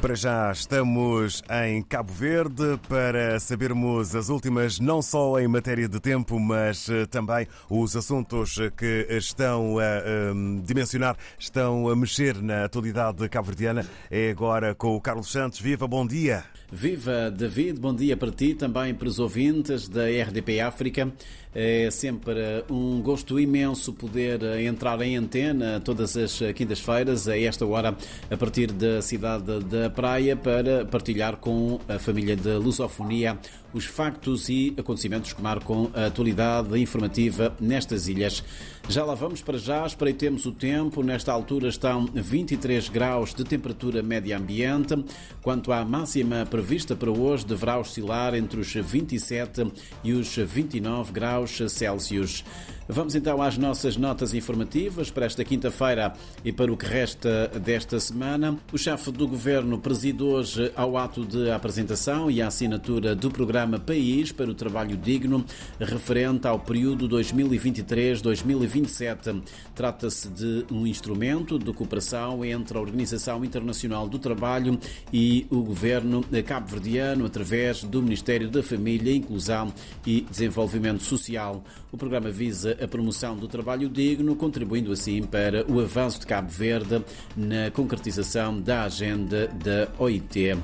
Para já estamos em Cabo Verde para sabermos as últimas, não só em matéria de tempo, mas eh, também os assuntos que estão a um, dimensionar, estão a mexer na atualidade cabo-verdiana. É agora com o Carlos Santos. Viva, bom dia. Viva, David, bom dia para ti, também para os ouvintes da RDP África. É sempre um gosto imenso poder entrar em antena todas as quintas-feiras, a esta hora, a partir da cidade da Praia, para partilhar com a família da Lusofonia os factos e acontecimentos que marcam a atualidade informativa nestas ilhas. Já lá vamos para já, espreitemos o tempo. Nesta altura estão 23 graus de temperatura média ambiente. Quanto à máxima prevista para hoje, deverá oscilar entre os 27 e os 29 graus Celsius. Vamos então às nossas notas informativas para esta quinta-feira e para o que resta desta semana. O chefe do governo preside hoje ao ato de apresentação e assinatura do programa País para o Trabalho Digno, referente ao período 2023-2027. Trata-se de um instrumento de cooperação entre a Organização Internacional do Trabalho e o governo cabo-verdiano através do Ministério da Família, Inclusão e Desenvolvimento Social. O programa visa a promoção do trabalho digno, contribuindo assim para o avanço de Cabo Verde na concretização da agenda da OIT.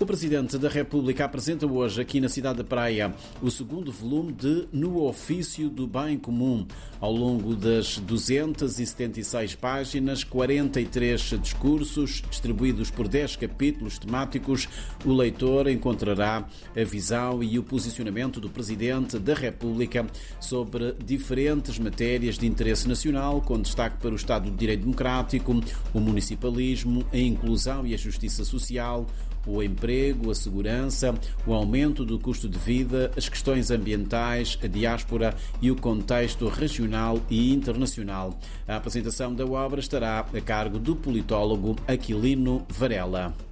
O Presidente da República apresenta hoje, aqui na cidade da Praia, o segundo volume de No Ofício do Bem Comum. Ao longo das 276 páginas, 43 discursos, distribuídos por 10 capítulos temáticos, o leitor encontrará a visão e o posicionamento do Presidente da República sobre diferentes matérias de interesse nacional, com destaque para o Estado de Direito Democrático, o municipalismo, a inclusão e a justiça social, o emprego, a segurança, o aumento do custo de vida, as questões ambientais, a diáspora e o contexto regional e internacional. A apresentação da obra estará a cargo do politólogo Aquilino Varela.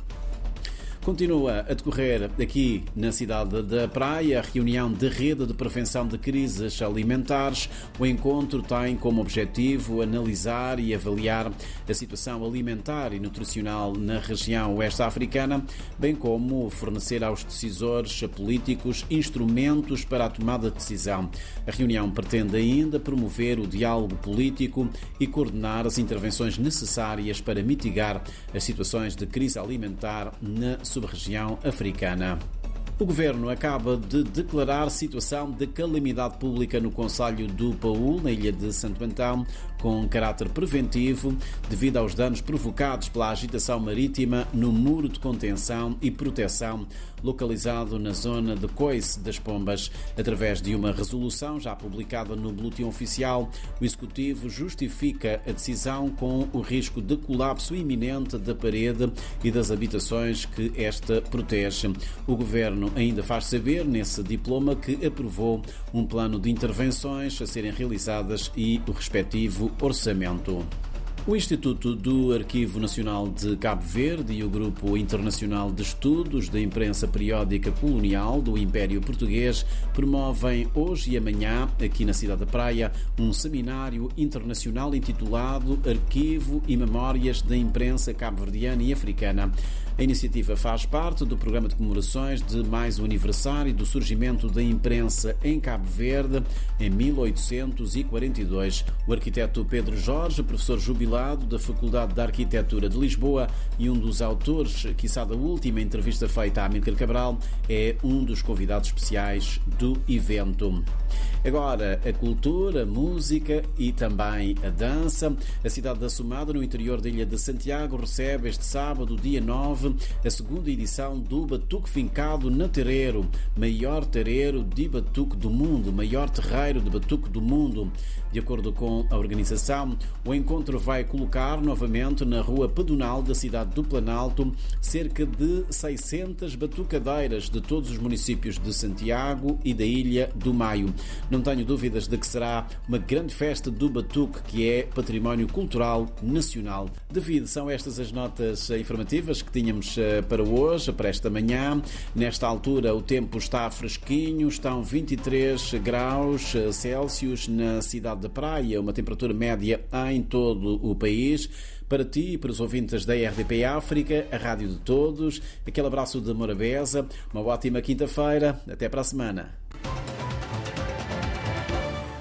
Continua a decorrer aqui na cidade da Praia a reunião de rede de prevenção de crises alimentares. O encontro tem como objetivo analisar e avaliar a situação alimentar e nutricional na região oeste africana, bem como fornecer aos decisores políticos instrumentos para a tomada de decisão. A reunião pretende ainda promover o diálogo político e coordenar as intervenções necessárias para mitigar as situações de crise alimentar na sociedade sub-região africana. O governo acaba de declarar situação de calamidade pública no Conselho do Paul, na ilha de Santo Antão, com caráter preventivo, devido aos danos provocados pela agitação marítima no muro de contenção e proteção localizado na zona de Coice das Pombas. Através de uma resolução já publicada no Boletim Oficial, o Executivo justifica a decisão com o risco de colapso iminente da parede e das habitações que esta protege. O Governo ainda faz saber nesse diploma que aprovou um plano de intervenções a serem realizadas e o respectivo orçamento. O Instituto do Arquivo Nacional de Cabo Verde e o Grupo Internacional de Estudos da Imprensa Periódica Colonial do Império Português promovem hoje e amanhã, aqui na Cidade da Praia, um seminário internacional intitulado Arquivo e Memórias da Imprensa Cabo-Verdiana e Africana. A iniciativa faz parte do programa de comemorações de mais um aniversário do surgimento da imprensa em Cabo Verde em 1842. O arquiteto Pedro Jorge, professor jubilado da Faculdade de Arquitetura de Lisboa e um dos autores, quiçá da última entrevista feita a Amílcar Cabral, é um dos convidados especiais do evento. Agora, a cultura, a música e também a dança. A cidade da Sumada, no interior da ilha de Santiago, recebe este sábado, dia 9, a segunda edição do Batuque Fincado na Terreiro, maior terreiro de batuque do mundo, maior terreiro de batuque do mundo. De acordo com a organização, o encontro vai colocar novamente na rua pedonal da cidade do Planalto cerca de 600 batucadeiras de todos os municípios de Santiago e da Ilha do Maio. Não tenho dúvidas de que será uma grande festa do batuque que é património cultural nacional. David, são estas as notas informativas que tínhamos eh, para hoje, para esta manhã. Nesta altura o tempo está fresquinho, estão 23 graus Celsius na cidade da praia, uma temperatura média em todo o país. para ti e para os ouvintes da RDP África, a rádio de todos. Aquele abraço de Morabeza. Uma ótima quinta-feira. Até para a semana.